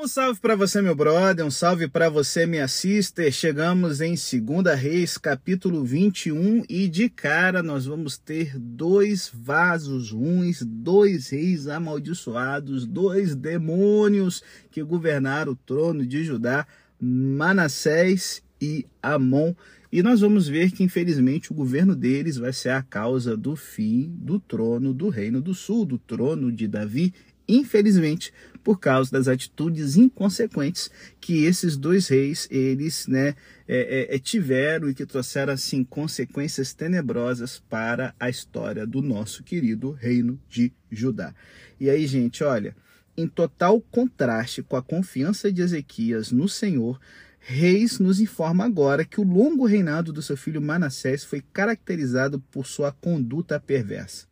Um salve para você, meu brother, um salve para você, minha sister. Chegamos em 2 Reis, capítulo 21, e de cara nós vamos ter dois vasos ruins, dois reis amaldiçoados, dois demônios que governaram o trono de Judá, Manassés e Amon. E nós vamos ver que, infelizmente, o governo deles vai ser a causa do fim do trono do Reino do Sul, do trono de Davi infelizmente, por causa das atitudes inconsequentes que esses dois reis eles né, é, é, é, tiveram e que trouxeram assim consequências tenebrosas para a história do nosso querido reino de Judá. E aí, gente, olha, em total contraste com a confiança de Ezequias no Senhor, Reis nos informa agora que o longo reinado do seu filho Manassés foi caracterizado por sua conduta perversa.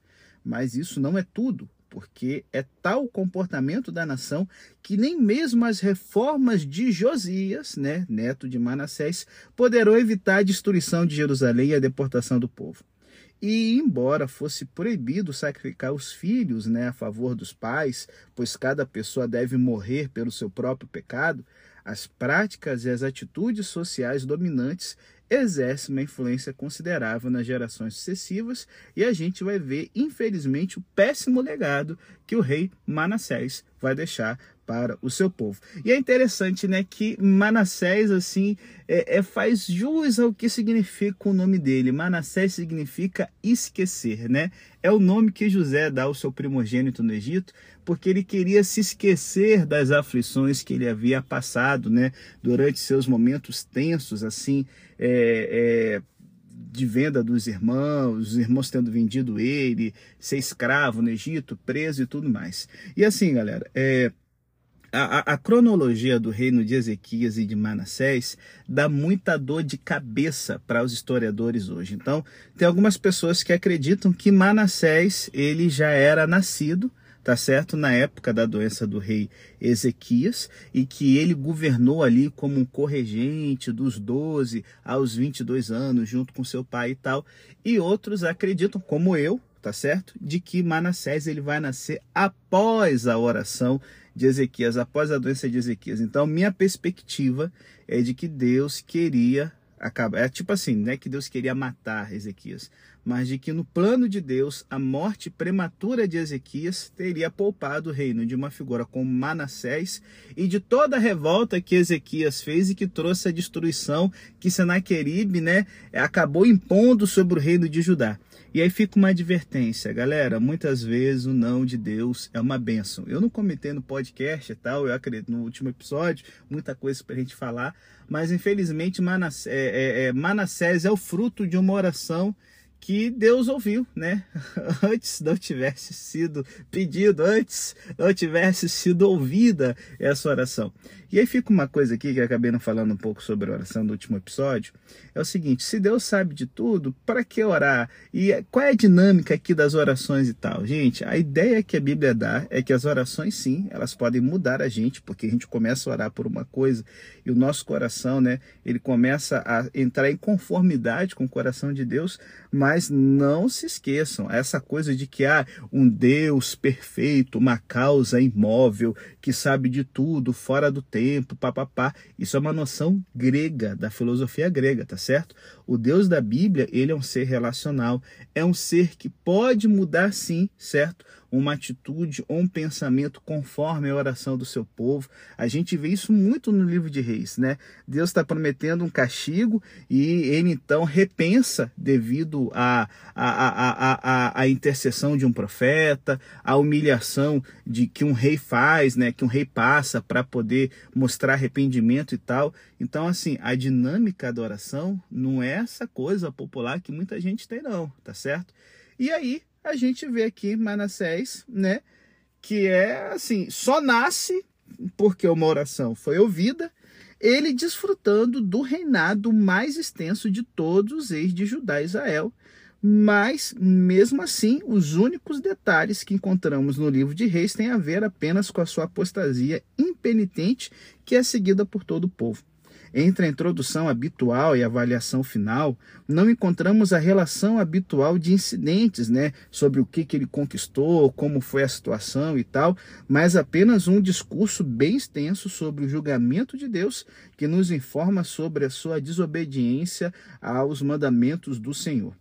Mas isso não é tudo porque é tal o comportamento da nação que nem mesmo as reformas de Josias, né, neto de Manassés, poderão evitar a destruição de Jerusalém e a deportação do povo. E embora fosse proibido sacrificar os filhos né, a favor dos pais, pois cada pessoa deve morrer pelo seu próprio pecado, as práticas e as atitudes sociais dominantes exerce uma influência considerável nas gerações sucessivas e a gente vai ver, infelizmente, o péssimo legado que o rei Manassés vai deixar para o seu povo. E é interessante, né, que Manassés assim é, é, faz jus ao que significa o nome dele. Manassés significa esquecer, né? É o nome que José dá ao seu primogênito no Egito, porque ele queria se esquecer das aflições que ele havia passado, né, durante seus momentos tensos, assim, é, é de venda dos irmãos, os irmãos tendo vendido ele, ser escravo no Egito, preso e tudo mais. E assim, galera, é, a, a, cronologia do reino de Ezequias e de Manassés dá muita dor de cabeça para os historiadores hoje. Então, tem algumas pessoas que acreditam que Manassés ele já era nascido, tá certo, na época da doença do rei Ezequias e que ele governou ali como um corregente dos 12 aos 22 anos, junto com seu pai e tal. E outros acreditam, como eu, tá certo, de que Manassés ele vai nascer após a oração de Ezequias, após a doença de Ezequias. Então, minha perspectiva é de que Deus queria acabar. É tipo assim, né? Que Deus queria matar Ezequias, mas de que no plano de Deus a morte prematura de Ezequias teria poupado o reino de uma figura como Manassés e de toda a revolta que Ezequias fez e que trouxe a destruição que Senaqueribe, né, acabou impondo sobre o reino de Judá. E aí fica uma advertência, galera. Muitas vezes o não de Deus é uma benção. Eu não comentei no podcast e tal, eu acredito no último episódio, muita coisa para a gente falar, mas infelizmente Manassés é, é, é, Manassés é o fruto de uma oração que Deus ouviu, né? Antes não tivesse sido pedido, antes não tivesse sido ouvida essa oração. E aí fica uma coisa aqui que eu acabei não falando um pouco sobre a oração do último episódio. É o seguinte: se Deus sabe de tudo, para que orar? E qual é a dinâmica aqui das orações e tal? Gente, a ideia que a Bíblia dá é que as orações, sim, elas podem mudar a gente, porque a gente começa a orar por uma coisa e o nosso coração, né, ele começa a entrar em conformidade com o coração de Deus, mas não se esqueçam, essa coisa de que há ah, um Deus perfeito, uma causa imóvel, que sabe de tudo, fora do tempo, papapá. Isso é uma noção grega, da filosofia grega, tá certo? O Deus da Bíblia, ele é um ser relacional, é um ser que pode mudar sim, certo? uma atitude ou um pensamento conforme a oração do seu povo. A gente vê isso muito no livro de Reis, né? Deus está prometendo um castigo e ele então repensa devido à a, a, a, a, a, intercessão de um profeta, a humilhação de que um rei faz, né? Que um rei passa para poder mostrar arrependimento e tal. Então, assim, a dinâmica da oração não é essa coisa popular que muita gente tem, não, tá certo? E aí, a gente vê aqui Manassés, né? Que é assim, só nasce porque uma oração foi ouvida, ele desfrutando do reinado mais extenso de todos os ex de Judá e Israel. Mas, mesmo assim, os únicos detalhes que encontramos no livro de Reis têm a ver apenas com a sua apostasia impenitente, que é seguida por todo o povo. Entre a introdução habitual e a avaliação final, não encontramos a relação habitual de incidentes, né, sobre o que, que ele conquistou, como foi a situação e tal, mas apenas um discurso bem extenso sobre o julgamento de Deus, que nos informa sobre a sua desobediência aos mandamentos do Senhor.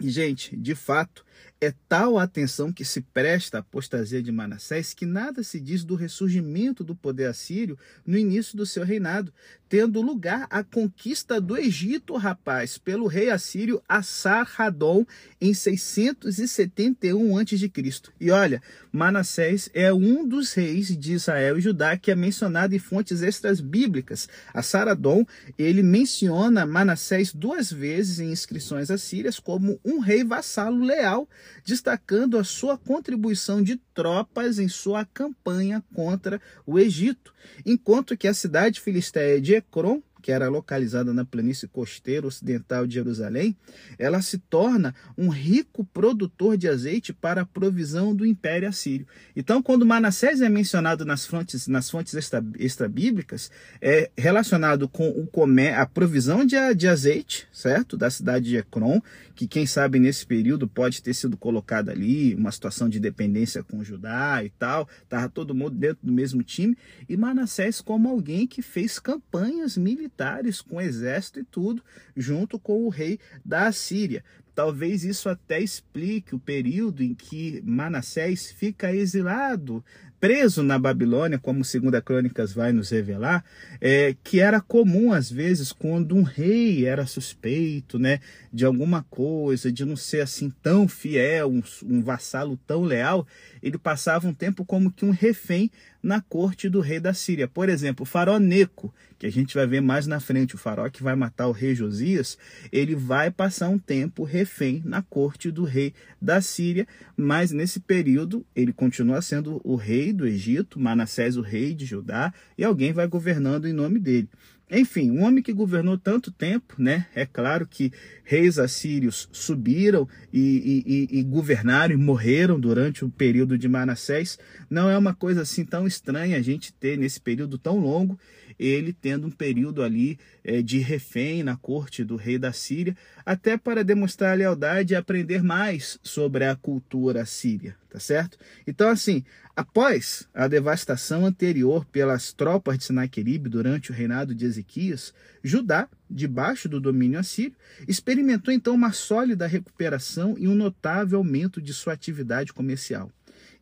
E, gente, de fato, é tal a atenção que se presta à apostasia de Manassés que nada se diz do ressurgimento do poder assírio no início do seu reinado, tendo lugar a conquista do Egito, rapaz, pelo rei assírio Assar-Radon em 671 a.C. E olha, Manassés é um dos reis de Israel e Judá que é mencionado em fontes extras bíblicas. Assar-Radon, ele menciona Manassés duas vezes em inscrições assírias como um rei vassalo leal destacando a sua contribuição de tropas em sua campanha contra o Egito, enquanto que a cidade filisteia de Ecrom que era localizada na planície costeira ocidental de Jerusalém, ela se torna um rico produtor de azeite para a provisão do Império Assírio. Então, quando Manassés é mencionado nas fontes, nas fontes extra-bíblicas, é relacionado com o comé a provisão de, de azeite, certo? Da cidade de Ecrom, que quem sabe nesse período pode ter sido colocada ali, uma situação de dependência com Judá e tal, estava todo mundo dentro do mesmo time, e Manassés como alguém que fez campanhas militares militares, com exército e tudo, junto com o rei da Assíria. Talvez isso até explique o período em que Manassés fica exilado preso na Babilônia, como Segunda Crônicas vai nos revelar, é, que era comum às vezes quando um rei era suspeito, né, de alguma coisa, de não ser assim tão fiel, um, um vassalo tão leal, ele passava um tempo como que um refém na corte do rei da Síria. Por exemplo, o faraó Neco, que a gente vai ver mais na frente, o faraó que vai matar o rei Josias, ele vai passar um tempo refém na corte do rei da Síria, mas nesse período ele continua sendo o rei do Egito, Manassés o rei de Judá, e alguém vai governando em nome dele. Enfim, um homem que governou tanto tempo, né? É claro que reis assírios subiram e, e, e, governaram e morreram durante o período de Manassés. Não é uma coisa assim tão estranha a gente ter nesse período tão longo ele tendo um período ali é, de refém na corte do rei da Síria, até para demonstrar lealdade e aprender mais sobre a cultura síria, tá certo? Então, assim, após a devastação anterior pelas tropas de Senaqueribe durante o reinado de Ezequias, Judá, debaixo do domínio assírio, experimentou então uma sólida recuperação e um notável aumento de sua atividade comercial.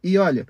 E olha,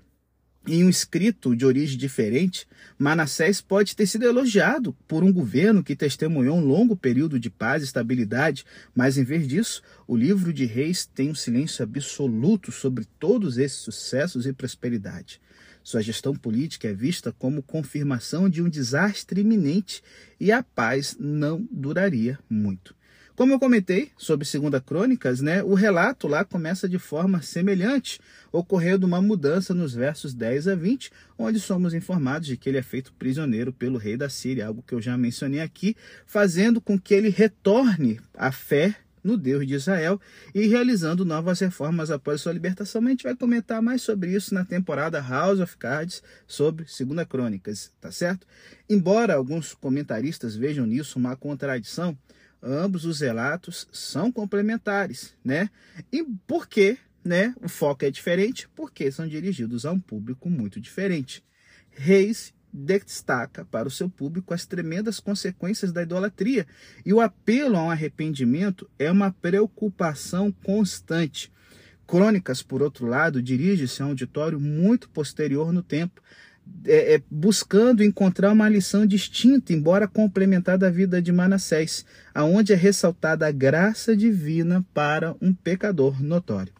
em um escrito de origem diferente, Manassés pode ter sido elogiado por um governo que testemunhou um longo período de paz e estabilidade, mas em vez disso, o livro de Reis tem um silêncio absoluto sobre todos esses sucessos e prosperidade. Sua gestão política é vista como confirmação de um desastre iminente e a paz não duraria muito. Como eu comentei sobre Segunda Crônicas, né, o relato lá começa de forma semelhante, ocorrendo uma mudança nos versos 10 a 20, onde somos informados de que ele é feito prisioneiro pelo rei da Síria, algo que eu já mencionei aqui, fazendo com que ele retorne à fé no Deus de Israel e realizando novas reformas após sua libertação. Mas a gente vai comentar mais sobre isso na temporada House of Cards sobre Segunda Crônicas, tá certo? Embora alguns comentaristas vejam nisso uma contradição, ambos os relatos são complementares, né? E por que, né? O foco é diferente porque são dirigidos a um público muito diferente. Reis destaca para o seu público as tremendas consequências da idolatria e o apelo a um arrependimento é uma preocupação constante. Crônicas, por outro lado, dirige-se a um auditório muito posterior no tempo, é, é, buscando encontrar uma lição distinta, embora complementar da vida de Manassés, aonde é ressaltada a graça divina para um pecador notório.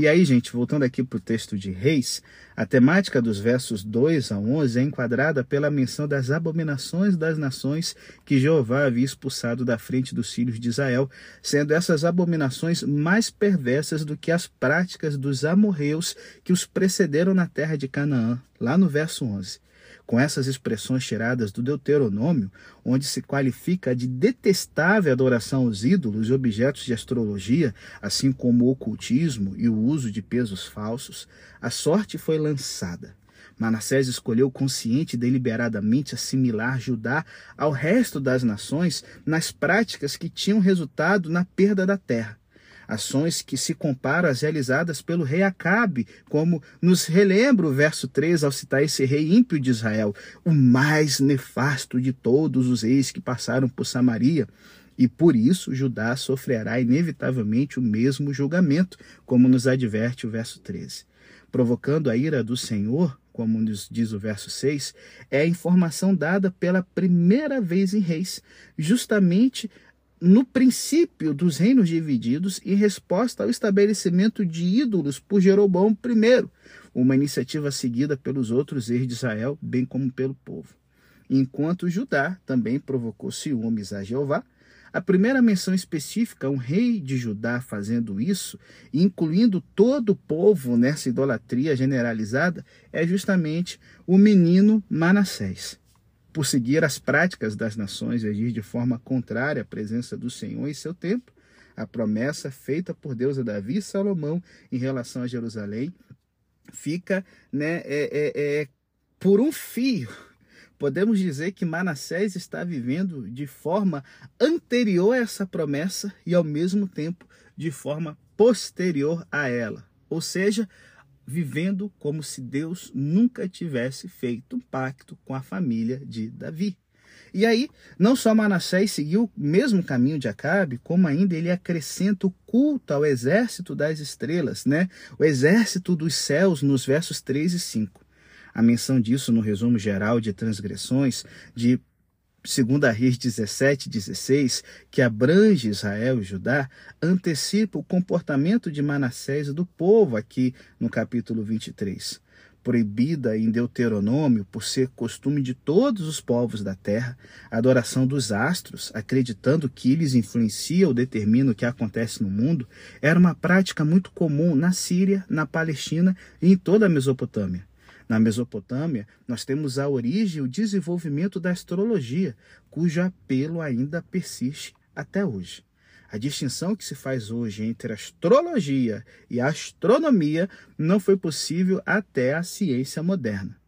E aí, gente, voltando aqui para o texto de Reis, a temática dos versos 2 a 11 é enquadrada pela menção das abominações das nações que Jeová havia expulsado da frente dos filhos de Israel, sendo essas abominações mais perversas do que as práticas dos amorreus que os precederam na terra de Canaã, lá no verso 11 com essas expressões tiradas do Deuteronômio, onde se qualifica de detestável adoração aos ídolos e objetos de astrologia, assim como o ocultismo e o uso de pesos falsos, a sorte foi lançada. Manassés escolheu consciente e deliberadamente assimilar Judá ao resto das nações nas práticas que tinham resultado na perda da terra. Ações que se comparam às realizadas pelo rei Acabe, como nos relembra o verso 3 ao citar esse rei ímpio de Israel, o mais nefasto de todos os reis que passaram por Samaria. E por isso Judá sofrerá inevitavelmente o mesmo julgamento, como nos adverte o verso 13. Provocando a ira do Senhor, como nos diz o verso 6, é a informação dada pela primeira vez em Reis, justamente no princípio dos reinos divididos em resposta ao estabelecimento de ídolos por Jeroboão I, uma iniciativa seguida pelos outros reis de Israel, bem como pelo povo. Enquanto Judá também provocou ciúmes a Jeová, a primeira menção específica a um rei de Judá fazendo isso, incluindo todo o povo nessa idolatria generalizada, é justamente o menino Manassés. Por seguir as práticas das nações e agir de forma contrária à presença do Senhor em seu tempo, a promessa feita por Deus a Davi e Salomão em relação a Jerusalém fica né, é, é, é por um fio podemos dizer que Manassés está vivendo de forma anterior a essa promessa e ao mesmo tempo de forma posterior a ela. Ou seja, vivendo como se Deus nunca tivesse feito um pacto com a família de Davi. E aí, não só Manassés seguiu o mesmo caminho de Acabe, como ainda ele acrescenta o culto ao exército das estrelas, né? O exército dos céus nos versos 3 e 5. A menção disso no resumo geral de transgressões de 2 Reis 17, 16, que abrange Israel e Judá, antecipa o comportamento de Manassés e do povo aqui no capítulo 23. Proibida em Deuteronômio, por ser costume de todos os povos da terra, a adoração dos astros, acreditando que eles influenciam ou determinam o que acontece no mundo, era uma prática muito comum na Síria, na Palestina e em toda a Mesopotâmia. Na Mesopotâmia, nós temos a origem e o desenvolvimento da astrologia, cujo apelo ainda persiste até hoje. A distinção que se faz hoje entre astrologia e astronomia não foi possível até a ciência moderna.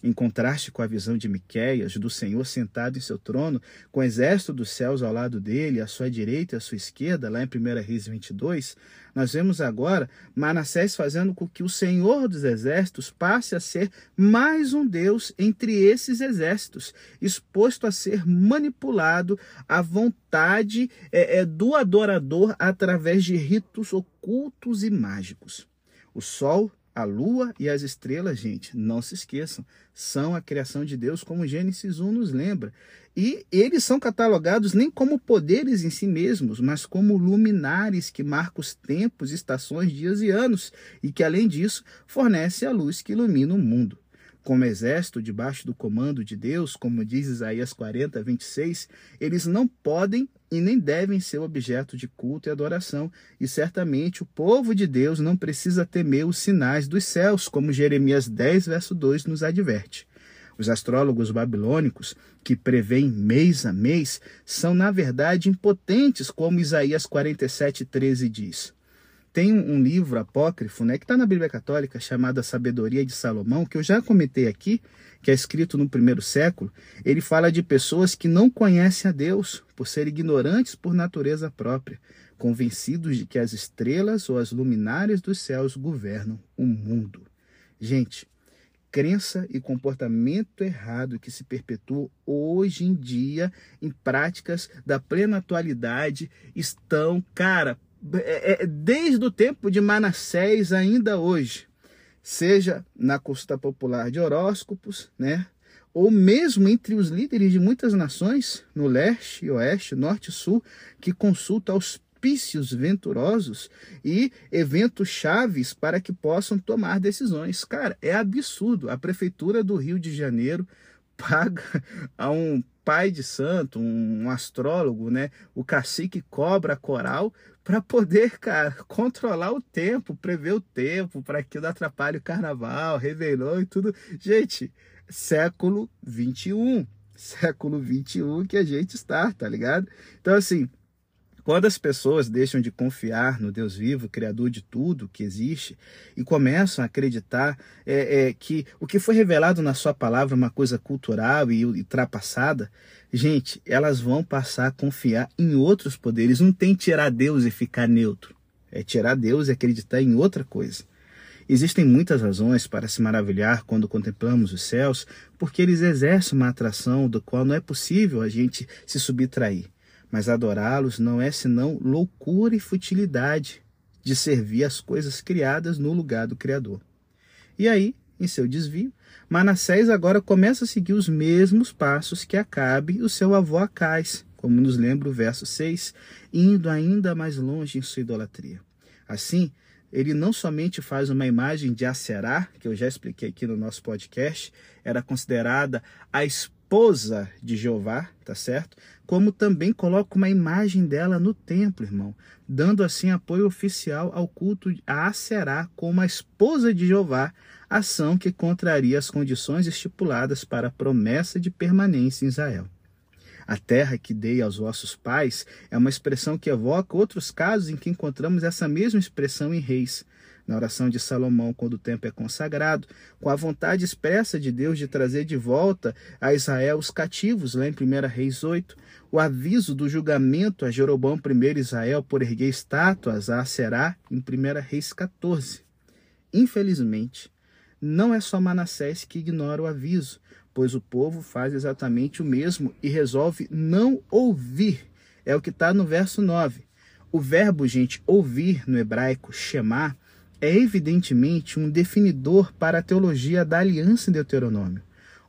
Em contraste com a visão de Miqueias, do Senhor sentado em seu trono, com o exército dos céus ao lado dele, à sua direita e à sua esquerda, lá em 1 Reis 22, nós vemos agora Manassés fazendo com que o Senhor dos exércitos passe a ser mais um Deus entre esses exércitos, exposto a ser manipulado à vontade é, é, do adorador através de ritos ocultos e mágicos. O sol a lua e as estrelas, gente, não se esqueçam, são a criação de Deus, como Gênesis 1 nos lembra. E eles são catalogados nem como poderes em si mesmos, mas como luminares que marcam os tempos, estações, dias e anos, e que, além disso, fornece a luz que ilumina o mundo como exército debaixo do comando de Deus, como diz Isaías 40, 26, eles não podem e nem devem ser objeto de culto e adoração, e certamente o povo de Deus não precisa temer os sinais dos céus, como Jeremias 10, verso 2 nos adverte. Os astrólogos babilônicos, que preveem mês a mês, são na verdade impotentes, como Isaías 47, 13 diz. Tem um livro apócrifo, né, que está na Bíblia Católica, chamado A Sabedoria de Salomão, que eu já comentei aqui, que é escrito no primeiro século. Ele fala de pessoas que não conhecem a Deus, por serem ignorantes por natureza própria, convencidos de que as estrelas ou as luminárias dos céus governam o mundo. Gente, crença e comportamento errado que se perpetuam hoje em dia em práticas da plena atualidade estão, cara, é, é, desde o tempo de Manassés ainda hoje, seja na consulta popular de horóscopos, né? ou mesmo entre os líderes de muitas nações, no leste, oeste, norte e sul, que consultam auspícios venturosos e eventos chaves para que possam tomar decisões. Cara, é absurdo. A prefeitura do Rio de Janeiro paga a um pai de santo, um astrólogo, né? O cacique cobra coral para poder, cara, controlar o tempo, prever o tempo, para que não atrapalhe o carnaval, Réveillon e tudo. Gente, século 21, século 21 que a gente está, tá ligado? Então, assim, Quando as pessoas deixam de confiar no Deus vivo, Criador de tudo que existe, e começam a acreditar é, é, que o que foi revelado na sua palavra é uma coisa cultural e ultrapassada, gente, elas vão passar a confiar em outros poderes. Não tem tirar Deus e ficar neutro. É tirar Deus e acreditar em outra coisa. Existem muitas razões para se maravilhar quando contemplamos os céus, porque eles exercem uma atração do qual não é possível a gente se subtrair mas adorá-los não é senão loucura e futilidade de servir as coisas criadas no lugar do Criador. E aí, em seu desvio, Manassés agora começa a seguir os mesmos passos que Acabe o seu avô Acais, como nos lembra o verso 6, indo ainda mais longe em sua idolatria. Assim, ele não somente faz uma imagem de Acerá, que eu já expliquei aqui no nosso podcast, era considerada a esposa de Jeová, tá certo? Como também coloca uma imagem dela no templo, irmão, dando assim apoio oficial ao culto a Acerá como a esposa de Jeová, ação que contraria as condições estipuladas para a promessa de permanência em Israel. A terra que dei aos vossos pais é uma expressão que evoca outros casos em que encontramos essa mesma expressão em Reis, na oração de Salomão, quando o templo é consagrado, com a vontade expressa de Deus de trazer de volta a Israel os cativos, lá em 1 Reis 8, o aviso do julgamento a Jeroboão I Israel por erguer estátuas a Será, em 1 Reis 14. Infelizmente, não é só Manassés que ignora o aviso, pois o povo faz exatamente o mesmo e resolve não ouvir. É o que está no verso 9. O verbo, gente, ouvir no hebraico, shemar, é evidentemente um definidor para a teologia da aliança em Deuteronômio.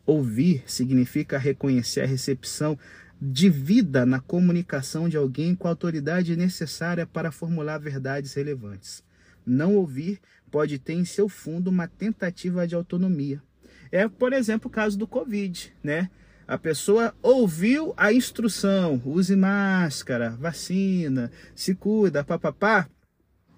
Ouvir significa reconhecer a recepção de vida na comunicação de alguém com a autoridade necessária para formular verdades relevantes. Não ouvir pode ter em seu fundo uma tentativa de autonomia. É, por exemplo, o caso do Covid, né? A pessoa ouviu a instrução, use máscara, vacina, se cuida, papapá,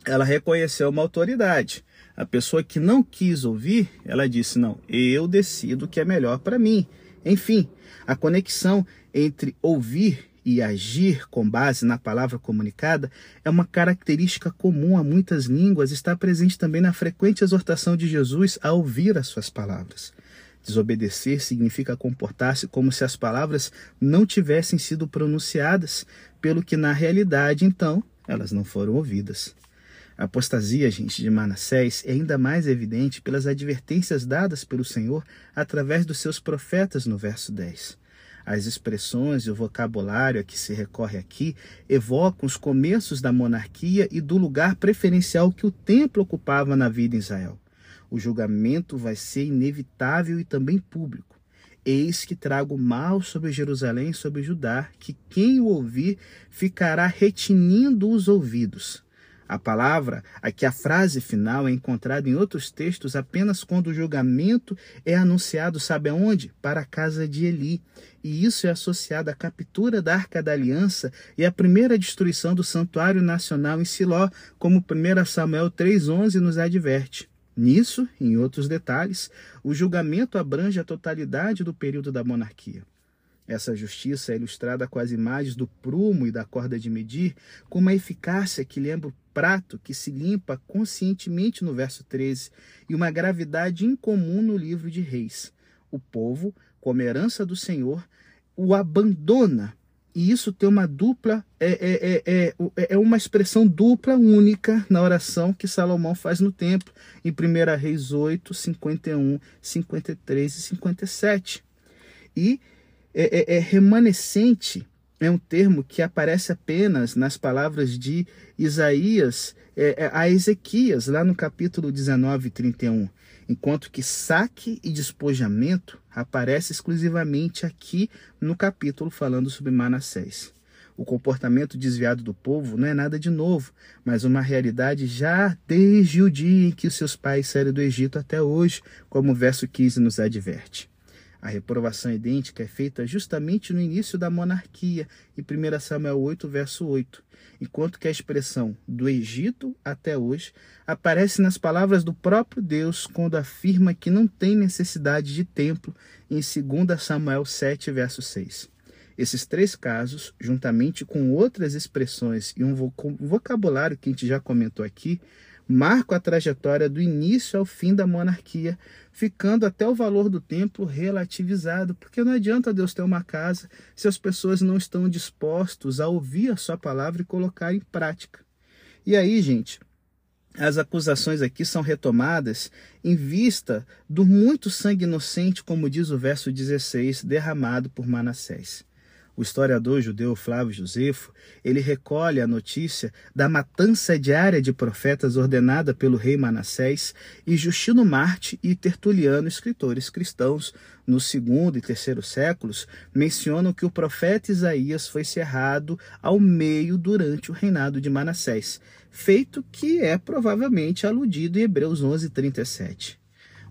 ela reconheceu uma autoridade. A pessoa que não quis ouvir, ela disse: Não, eu decido o que é melhor para mim. Enfim, a conexão entre ouvir e agir com base na palavra comunicada é uma característica comum a muitas línguas, está presente também na frequente exortação de Jesus a ouvir as suas palavras. Desobedecer significa comportar-se como se as palavras não tivessem sido pronunciadas, pelo que na realidade, então, elas não foram ouvidas. A apostasia, gente, de Manassés é ainda mais evidente pelas advertências dadas pelo Senhor através dos seus profetas no verso 10. As expressões e o vocabulário a que se recorre aqui evocam os começos da monarquia e do lugar preferencial que o templo ocupava na vida em Israel. O julgamento vai ser inevitável e também público. Eis que trago mal sobre Jerusalém e sobre Judá, que quem o ouvir ficará retinindo os ouvidos. A palavra, aqui a frase final, é encontrada em outros textos apenas quando o julgamento é anunciado, sabe aonde? Para a casa de Eli. E isso é associado à captura da Arca da Aliança e à primeira destruição do Santuário Nacional em Siló, como 1 Samuel 3,11 nos adverte. Nisso, em outros detalhes, o julgamento abrange a totalidade do período da monarquia. Essa justiça é ilustrada com as imagens do prumo e da corda de medir, com uma eficácia que lembra o prato que se limpa conscientemente no verso 13, e uma gravidade incomum no livro de Reis. O povo, como herança do Senhor, o abandona. E isso tem uma dupla, é, é, é, é, uma expressão dupla, única na oração que Salomão faz no templo, em 1 Reis 8, 51, 53 e 57. E é, é, é remanescente é um termo que aparece apenas nas palavras de Isaías é, é, a Ezequias, lá no capítulo 19, 31, enquanto que saque e despojamento aparece exclusivamente aqui no capítulo falando sobre Manassés. O comportamento desviado do povo não é nada de novo, mas uma realidade já desde o dia em que os seus pais saíram do Egito até hoje, como o verso 15 nos adverte. A reprovação idêntica é feita justamente no início da monarquia, em 1 Samuel 8, verso 8, enquanto que a expressão do Egito até hoje aparece nas palavras do próprio Deus quando afirma que não tem necessidade de templo em 2 Samuel 7, verso 6. Esses três casos, juntamente com outras expressões e um vocabulário que a gente já comentou aqui, marcam a trajetória do início ao fim da monarquia, ficando até o valor do templo relativizado, porque não adianta Deus ter uma casa se as pessoas não estão dispostos a ouvir a sua palavra e colocar em prática. E aí, gente, as acusações aqui são retomadas em vista do muito sangue inocente, como diz o verso 16, derramado por Manassés. O historiador judeu Flávio Josefo, ele recolhe a notícia da matança diária de profetas ordenada pelo rei Manassés e Justino Marte e Tertuliano, escritores cristãos, no segundo e terceiro séculos, mencionam que o profeta Isaías foi cerrado ao meio durante o reinado de Manassés, feito que é provavelmente aludido em Hebreus 11:37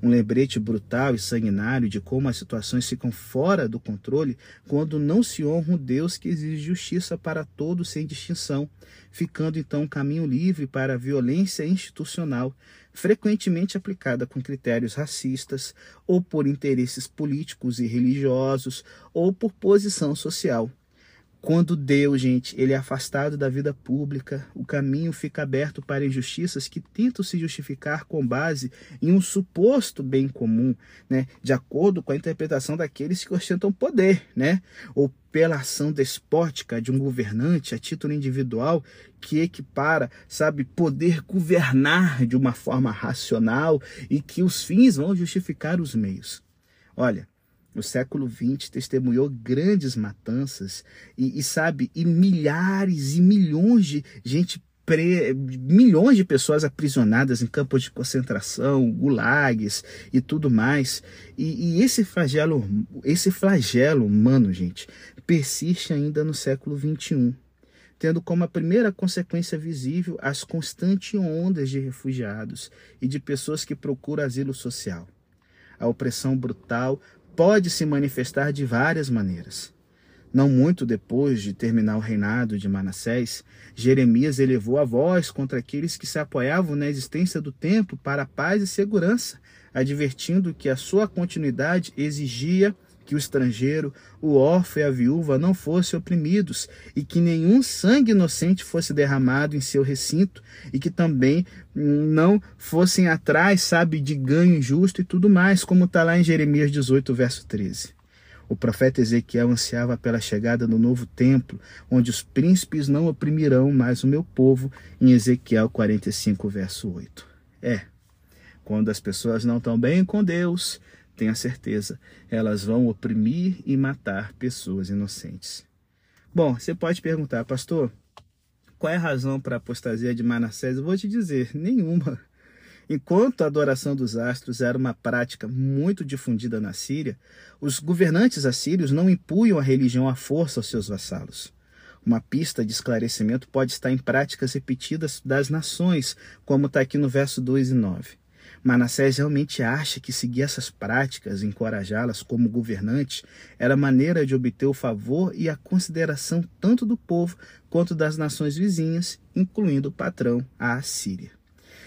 um lembrete brutal e sanguinário de como as situações ficam fora do controle quando não se honra um Deus que exige justiça para todos sem distinção, ficando então um caminho livre para a violência institucional, frequentemente aplicada com critérios racistas, ou por interesses políticos e religiosos, ou por posição social. Quando Deus, gente, ele é afastado da vida pública, o caminho fica aberto para injustiças que tentam se justificar com base em um suposto bem comum, né, de acordo com a interpretação daqueles que ostentam poder, né, ou pela ação despótica de um governante a título individual que equipara, sabe, poder governar de uma forma racional e que os fins vão justificar os meios. Olha, no século XX testemunhou grandes matanças e, e sabe, e milhares e milhões de gente Pre... milhões de pessoas aprisionadas em campos de concentração, gulags e tudo mais. E, e, esse flagelo, esse flagelo humano, gente, persiste ainda no século XXI, tendo como a primeira consequência visível as constantes ondas de refugiados e de pessoas que procuram asilo social. A opressão brutal pode se manifestar de várias maneiras. Não muito depois de terminar o reinado de Manassés, Jeremias elevou a voz contra aqueles que se apoiavam na existência do templo para paz e segurança, advertindo que a sua continuidade exigia que o estrangeiro, o órfão e a viúva não fossem oprimidos e que nenhum sangue inocente fosse derramado em seu recinto e que também não fossem atrás, sabe, de ganho injusto e tudo mais, como está lá em Jeremias 18, verso 13. O profeta Ezequiel ansiava pela chegada do novo templo, onde os príncipes não oprimirão mais o meu povo, em Ezequiel 45, verso 8. É, quando as pessoas não estão bem com Deus, tenha certeza, elas vão oprimir e matar pessoas inocentes. Bom, você pode perguntar, pastor, qual é a razão para a apostasia de Manassés? Eu vou te dizer, nenhuma. Enquanto a adoração dos astros era uma prática muito difundida na Síria, os governantes assírios não impunham a religião à força aos seus vassalos. Uma pista de esclarecimento pode estar em práticas repetidas das nações, como está aqui no verso 2 e 9. Manassés realmente acha que seguir essas práticas, encorajá-las como governante, era maneira de obter o favor e a consideração tanto do povo quanto das nações vizinhas, incluindo o patrão, a Assíria.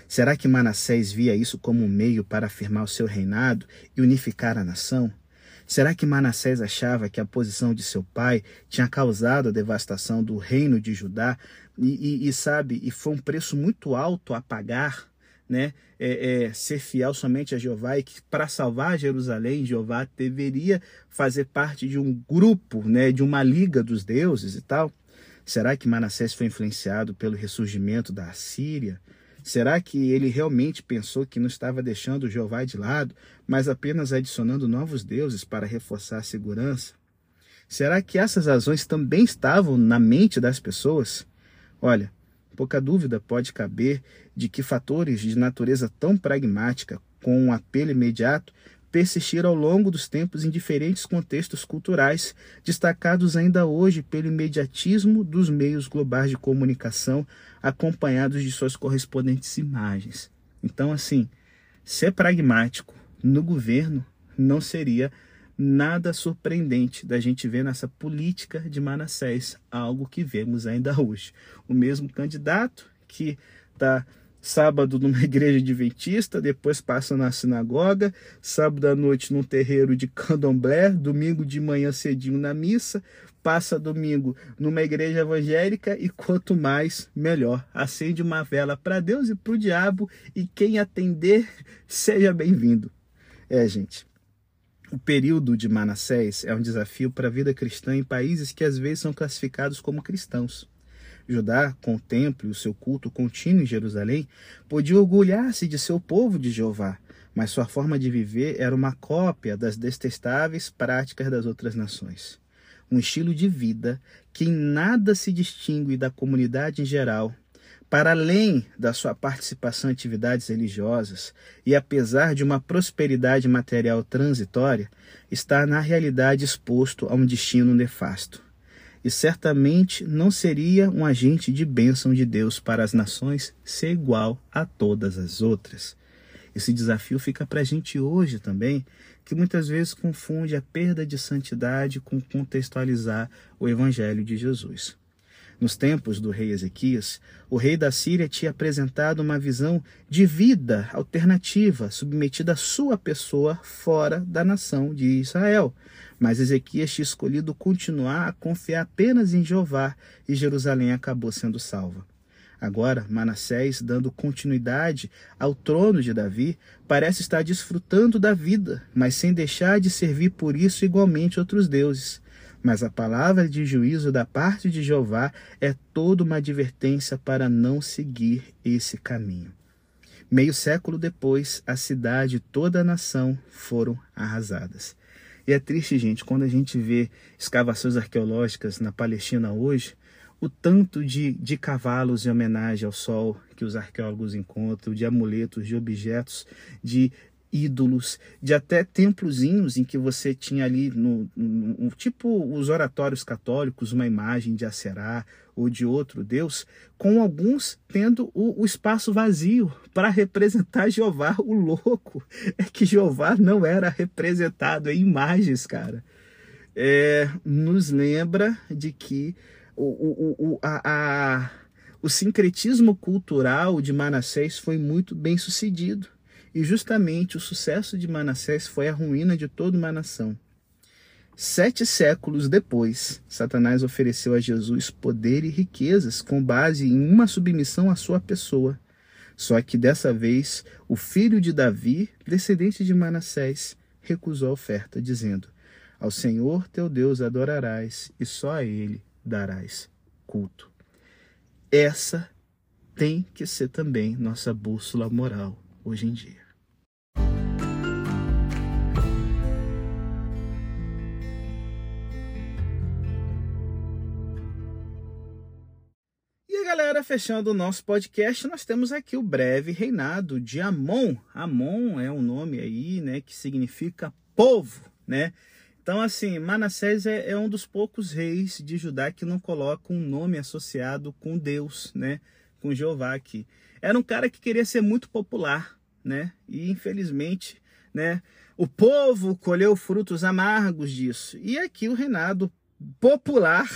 Será que Manassés via isso como um meio para afirmar o seu reinado e unificar a nação? Será que Manassés achava que a posição de seu pai tinha causado a devastação do reino de Judá e, e, e sabe, e foi um preço muito alto a pagar né, é, é, ser fiel somente a Jeová e que para salvar Jerusalém, Jeová deveria fazer parte de um grupo, né, de uma liga dos deuses e tal? Será que Manassés foi influenciado pelo ressurgimento da Assíria? Será que ele realmente pensou que não estava deixando Jeová de lado, mas apenas adicionando novos deuses para reforçar a segurança? Será que essas razões também estavam na mente das pessoas? Olha, Pouca dúvida pode caber de que fatores de natureza tão pragmática, com um apelo imediato, persistiram ao longo dos tempos em diferentes contextos culturais, destacados ainda hoje pelo imediatismo dos meios globais de comunicação, acompanhados de suas correspondentes imagens. Então, assim, ser pragmático no governo não seria nada surpreendente da gente ver nessa política de Manassés algo que vemos ainda hoje. O mesmo candidato que está sábado numa igreja adventista, depois passa na sinagoga, sábado à noite num terreiro de candomblé, domingo de manhã cedinho na missa, passa domingo numa igreja evangélica e quanto mais, melhor. Acende uma vela para Deus e para o diabo e quem atender, seja bem-vindo. É, gente. O período de Manassés é um desafio para a vida cristã em países que às vezes são classificados como cristãos. Judá, com o templo e o seu culto contínuo em Jerusalém, podia orgulhar-se de seu povo de Jeová, mas sua forma de viver era uma cópia das detestáveis práticas das outras nações. Um estilo de vida que em nada se distingue da comunidade em geral, para além da sua participação em atividades religiosas e apesar de uma prosperidade material transitória, está na realidade exposto a um destino nefasto e certamente não seria um agente de bênção de Deus para as nações ser igual a todas as outras. Esse desafio fica para a gente hoje também, que muitas vezes confunde a perda de santidade com contextualizar o Evangelho de Jesus. Nos tempos do rei Ezequias, o rei da Síria tinha apresentado uma visão de vida alternativa, submetida à sua pessoa fora da nação de Israel. Mas Ezequias tinha escolhido continuar a confiar apenas em Jeová e Jerusalém acabou sendo salva. Agora, Manassés, dando continuidade ao trono de Davi, parece estar desfrutando da vida, mas sem deixar de servir por isso igualmente outros deuses. Mas a palavra de juízo da parte de Jeová é toda uma advertência para não seguir esse caminho. Meio século depois, a cidade e toda a nação foram arrasadas. E é triste, gente, quando a gente vê escavações arqueológicas na Palestina hoje, o tanto de, de cavalos em homenagem ao sol que os arqueólogos encontram, de amuletos, de objetos, de ídolos, de até templozinhos em que você tinha ali, no, no, no, tipo os oratórios católicos, uma imagem de Acerá ou de outro Deus, com alguns tendo o, o espaço vazio para representar Jeová. O louco é que Jeová não era representado em imagens, cara. É, nos lembra de que o, o, o, a, a, o sincretismo cultural de Manassés foi muito bem sucedido e justamente o sucesso de Manassés foi a ruína de toda uma nação. Sete séculos depois, Satanás ofereceu a Jesus poder e riquezas com base em uma submissão à sua pessoa. Só que dessa vez, o filho de Davi, descendente de Manassés, recusou a oferta, dizendo: Ao Senhor teu Deus adorarás e só a ele darás culto. Essa tem que ser também nossa bússola moral hoje em dia. Galera, fechando o nosso podcast, nós temos aqui o breve reinado de Amon. Amon é um nome aí, né, que significa povo, né? Então, assim, Manassés é, é um dos poucos reis de Judá que não coloca um nome associado com Deus, né? Com Jeová aqui. Era um cara que queria ser muito popular, né? E infelizmente, né? O povo colheu frutos amargos disso. E aqui o reinado popular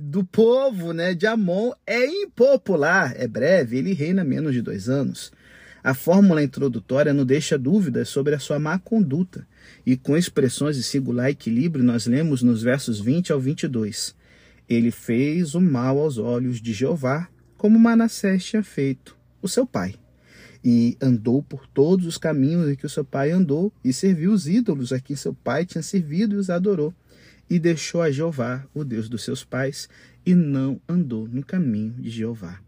do povo né, de Amon é impopular, é breve, ele reina menos de dois anos. A fórmula introdutória não deixa dúvidas sobre a sua má conduta, e com expressões de singular equilíbrio nós lemos nos versos 20 ao 22. Ele fez o mal aos olhos de Jeová, como Manassés tinha feito, o seu pai. E andou por todos os caminhos em que o seu pai andou, e serviu os ídolos a quem seu pai tinha servido e os adorou e deixou a Jeová, o Deus dos seus pais, e não andou no caminho de Jeová.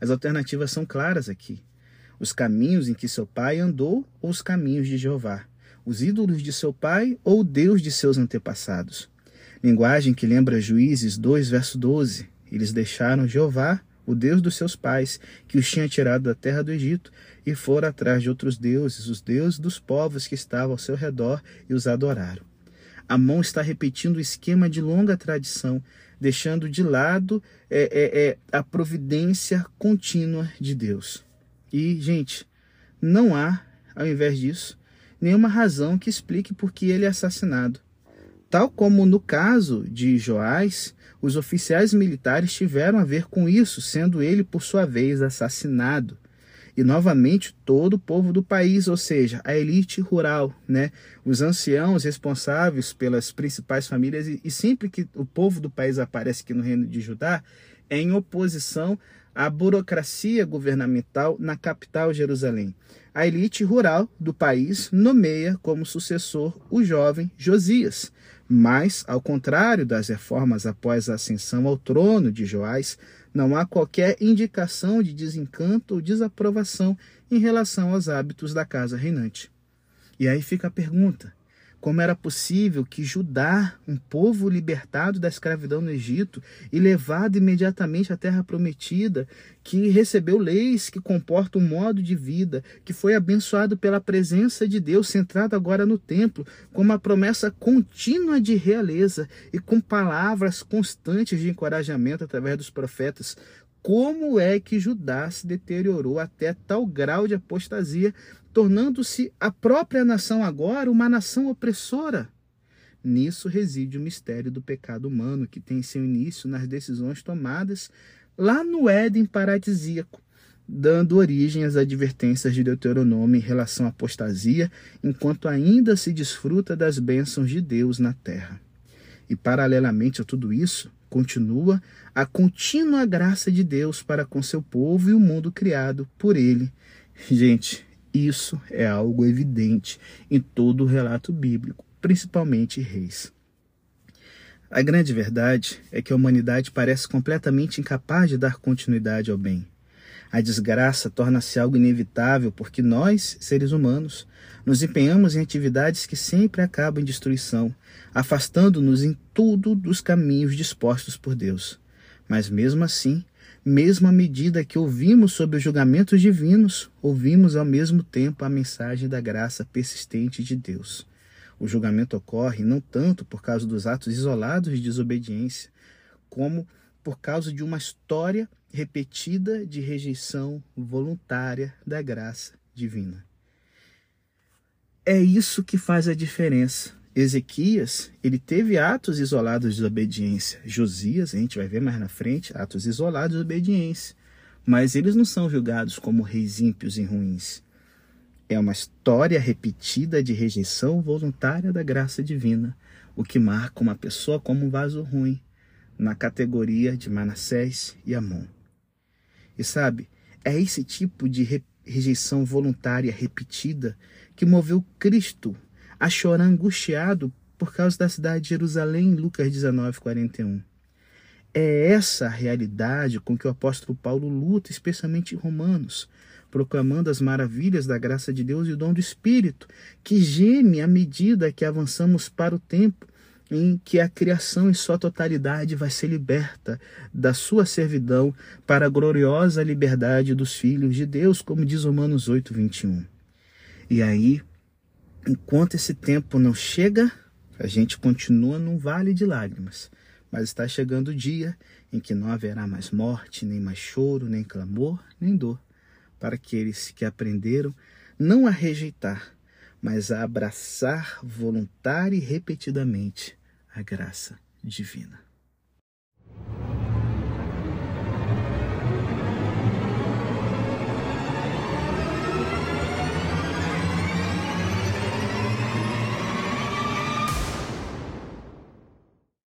As alternativas são claras aqui. Os caminhos em que seu pai andou ou os caminhos de Jeová. Os ídolos de seu pai ou o Deus de seus antepassados. Linguagem que lembra Juízes 2, verso 12. Eles deixaram Jeová, o Deus dos seus pais, que os tinha tirado da terra do Egito, e foram atrás de outros deuses, os deuses dos povos que estavam ao seu redor, e os adoraram. Amon está repetindo o esquema de longa tradição, deixando de lado é, é, é, a providência contínua de Deus. E, gente, não há, ao invés disso, nenhuma razão que explique por que ele é assassinado. Tal como no caso de Joás, os oficiais militares tiveram a ver com isso, sendo ele, por sua vez, assassinado. E novamente todo o povo do país, ou seja, a elite rural, né? Os anciãos responsáveis pelas principais famílias e, e sempre que o povo do país aparece aqui no reino de Judá, é em oposição à burocracia governamental na capital Jerusalém. A elite rural do país nomeia como sucessor o jovem Josias. Mas, ao contrário das reformas após a ascensão ao trono de Joás, não há qualquer indicação de desencanto ou desaprovação em relação aos hábitos da casa reinante. E aí fica a pergunta: como era possível que Judá, um povo libertado da escravidão no Egito e levado imediatamente à terra prometida, que recebeu leis que comportam um modo de vida, que foi abençoado pela presença de Deus, centrado agora no templo, com uma promessa contínua de realeza e com palavras constantes de encorajamento através dos profetas, como é que Judá se deteriorou até tal grau de apostasia, tornando-se a própria nação agora uma nação opressora. Nisso reside o mistério do pecado humano, que tem seu início nas decisões tomadas lá no Éden paradisíaco, dando origem às advertências de Deuteronômio em relação à apostasia, enquanto ainda se desfruta das bênçãos de Deus na terra. E paralelamente a tudo isso, continua a contínua graça de Deus para com seu povo e o mundo criado por ele. Gente, isso é algo evidente em todo o relato bíblico, principalmente reis. A grande verdade é que a humanidade parece completamente incapaz de dar continuidade ao bem. A desgraça torna-se algo inevitável porque nós, seres humanos, nos empenhamos em atividades que sempre acabam em destruição, afastando-nos em tudo dos caminhos dispostos por Deus. Mas mesmo assim, mesmo à medida que ouvimos sobre os julgamentos divinos, ouvimos ao mesmo tempo a mensagem da graça persistente de Deus. O julgamento ocorre não tanto por causa dos atos isolados de desobediência, como por causa de uma história repetida de rejeição voluntária da graça divina. É isso que faz a diferença. Ezequias, ele teve atos isolados de obediência. Josias, a gente vai ver mais na frente, atos isolados de obediência. Mas eles não são julgados como reis ímpios e ruins. É uma história repetida de rejeição voluntária da graça divina, o que marca uma pessoa como um vaso ruim, na categoria de Manassés e Amon. E sabe, é esse tipo de rejeição voluntária repetida que moveu Cristo a chorar angustiado por causa da cidade de Jerusalém, Lucas 19, 41. É essa a realidade com que o apóstolo Paulo luta, especialmente em Romanos, proclamando as maravilhas da graça de Deus e o dom do Espírito, que geme à medida que avançamos para o tempo em que a criação em sua totalidade vai ser liberta da sua servidão para a gloriosa liberdade dos filhos de Deus, como diz Romanos 8, 21. E aí, enquanto esse tempo não chega, a gente continua num vale de lágrimas, mas está chegando o dia em que não haverá mais morte, nem mais choro, nem clamor, nem dor, para aqueles que aprenderam não a rejeitar, mas a abraçar voluntária e repetidamente a graça divina.